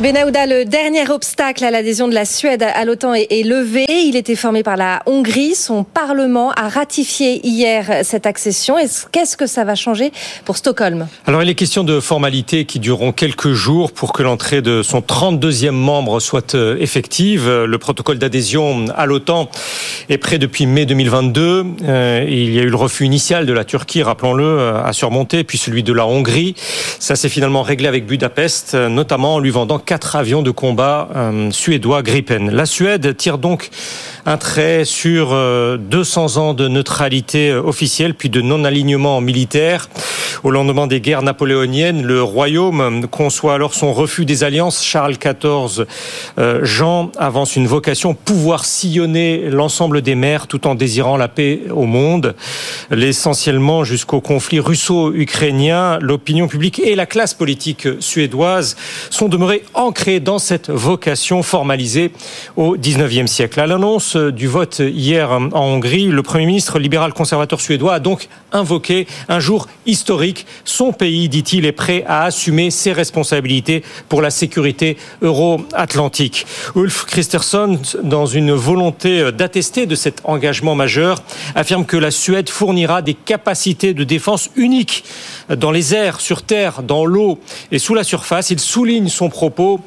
Benahouda, le dernier obstacle à l'adhésion de la Suède à l'OTAN est, levé. Il était formé par la Hongrie. Son Parlement a ratifié hier cette accession. Qu'est-ce que ça va changer pour Stockholm? Alors, il est question de formalités qui dureront quelques jours pour que l'entrée de son 32e membre soit euh, effective. Le protocole d'adhésion à l'OTAN est prêt depuis mai 2022. Euh, il y a eu le refus initial de la Turquie, rappelons-le, euh, à surmonter, puis celui de la Hongrie. Ça s'est finalement réglé avec Budapest, notamment en lui vendant quatre avions de combat euh, suédois Gripen. La Suède tire donc un trait sur 200 euh, ans de neutralité euh, officielle puis de non-alignement militaire. Au lendemain des guerres napoléoniennes, le royaume conçoit alors son refus des alliances. Charles XIV Jean avance une vocation pouvoir sillonner l'ensemble des mers tout en désirant la paix au monde. L'essentiellement jusqu'au conflit russo-ukrainien, l'opinion publique et la classe politique suédoise sont demeurées ancré dans cette vocation formalisée au 19e siècle. À l'annonce du vote hier en Hongrie, le Premier ministre libéral conservateur suédois a donc invoqué un jour historique. Son pays, dit-il, est prêt à assumer ses responsabilités pour la sécurité euro-atlantique. Ulf Christensen, dans une volonté d'attester de cet engagement majeur, affirme que la Suède fournira des capacités de défense uniques dans les airs, sur terre, dans l'eau et sous la surface. Il souligne son propos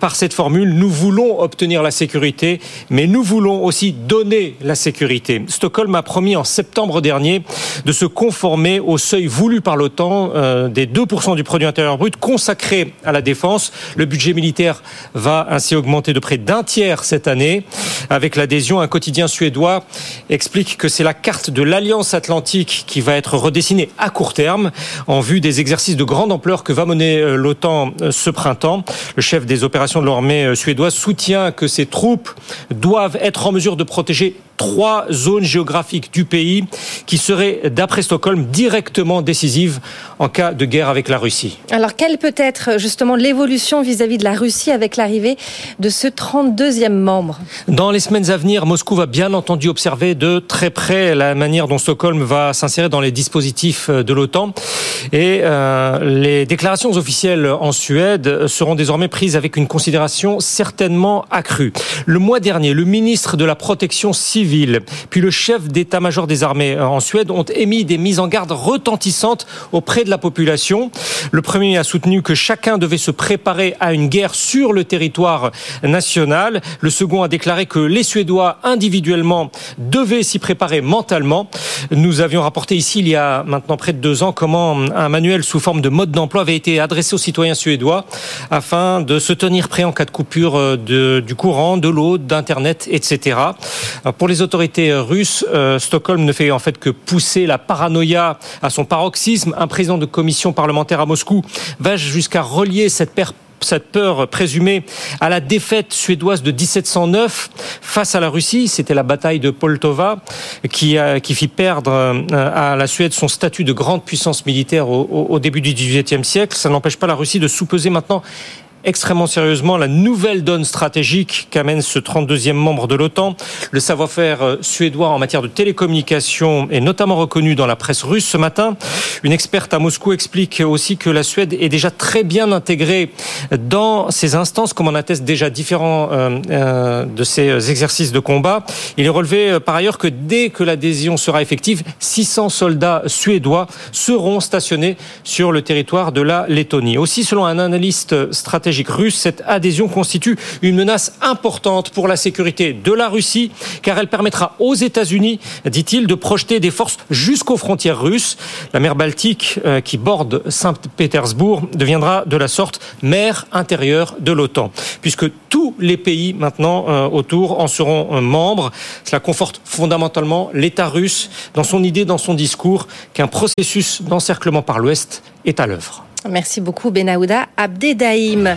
par cette formule. Nous voulons obtenir la sécurité, mais nous voulons aussi donner la sécurité. Stockholm a promis en septembre dernier de se conformer au seuil voulu par l'OTAN euh, des 2% du produit intérieur brut consacré à la défense. Le budget militaire va ainsi augmenter de près d'un tiers cette année. Avec l'adhésion, un quotidien suédois explique que c'est la carte de l'Alliance Atlantique qui va être redessinée à court terme en vue des exercices de grande ampleur que va mener euh, l'OTAN ce printemps. Le chef des opérations de l'armée euh, suédoise soutient que ces troupes doivent être en mesure de protéger trois zones géographiques du pays qui seraient, d'après Stockholm, directement décisives en cas de guerre avec la Russie. Alors, quelle peut être justement l'évolution vis-à-vis de la Russie avec l'arrivée de ce 32e membre? Dans les semaines à venir, Moscou va bien entendu observer de très près la manière dont Stockholm va s'insérer dans les dispositifs de l'OTAN. Et euh, les déclarations officielles en Suède seront désormais prises avec une considération certainement accrue. Le mois dernier, le ministre de la Protection civile puis le chef d'état-major des armées euh, en Suède ont émis des mises en garde retentissantes auprès de la population. Le premier a soutenu que chacun devait se préparer à une guerre sur le territoire national. Le second a déclaré que les Suédois individuellement devaient s'y préparer mentalement. Nous avions rapporté ici il y a maintenant près de deux ans comment un manuel sous forme de mode d'emploi avait été adressé aux citoyens suédois afin de se tenir prêts en cas de coupure euh, du courant, de l'eau, d'internet, etc. Pour les autorités russes, euh, Stockholm ne fait en fait que pousser la paranoïa à son paroxysme. Un président de commission parlementaire à Moscou va jusqu'à relier cette cette peur présumée à la défaite suédoise de 1709 face à la Russie. C'était la bataille de Poltova qui, qui fit perdre euh, à la Suède son statut de grande puissance militaire au, au début du XVIIIe siècle. Ça n'empêche pas la Russie de sous-peser maintenant extrêmement sérieusement la nouvelle donne stratégique qu'amène ce 32e membre de l'OTAN. Le savoir-faire euh, suédois en matière de télécommunication est notamment reconnu dans la presse russe ce matin. Une experte à Moscou explique aussi que la Suède est déjà très bien intégrée dans ces instances, comme en attestent déjà différents euh, euh, de ces exercices de combat. Il est relevé par ailleurs que dès que l'adhésion sera effective, 600 soldats suédois seront stationnés sur le territoire de la Lettonie. Aussi, selon un analyste stratégique, cette adhésion constitue une menace importante pour la sécurité de la Russie, car elle permettra aux États-Unis, dit-il, de projeter des forces jusqu'aux frontières russes. La mer Baltique, euh, qui borde Saint-Pétersbourg, deviendra de la sorte mer intérieure de l'OTAN, puisque tous les pays maintenant euh, autour en seront euh, membres. Cela conforte fondamentalement l'État russe dans son idée, dans son discours, qu'un processus d'encerclement par l'Ouest est à l'œuvre. Merci beaucoup Benahouda Abdedaïm.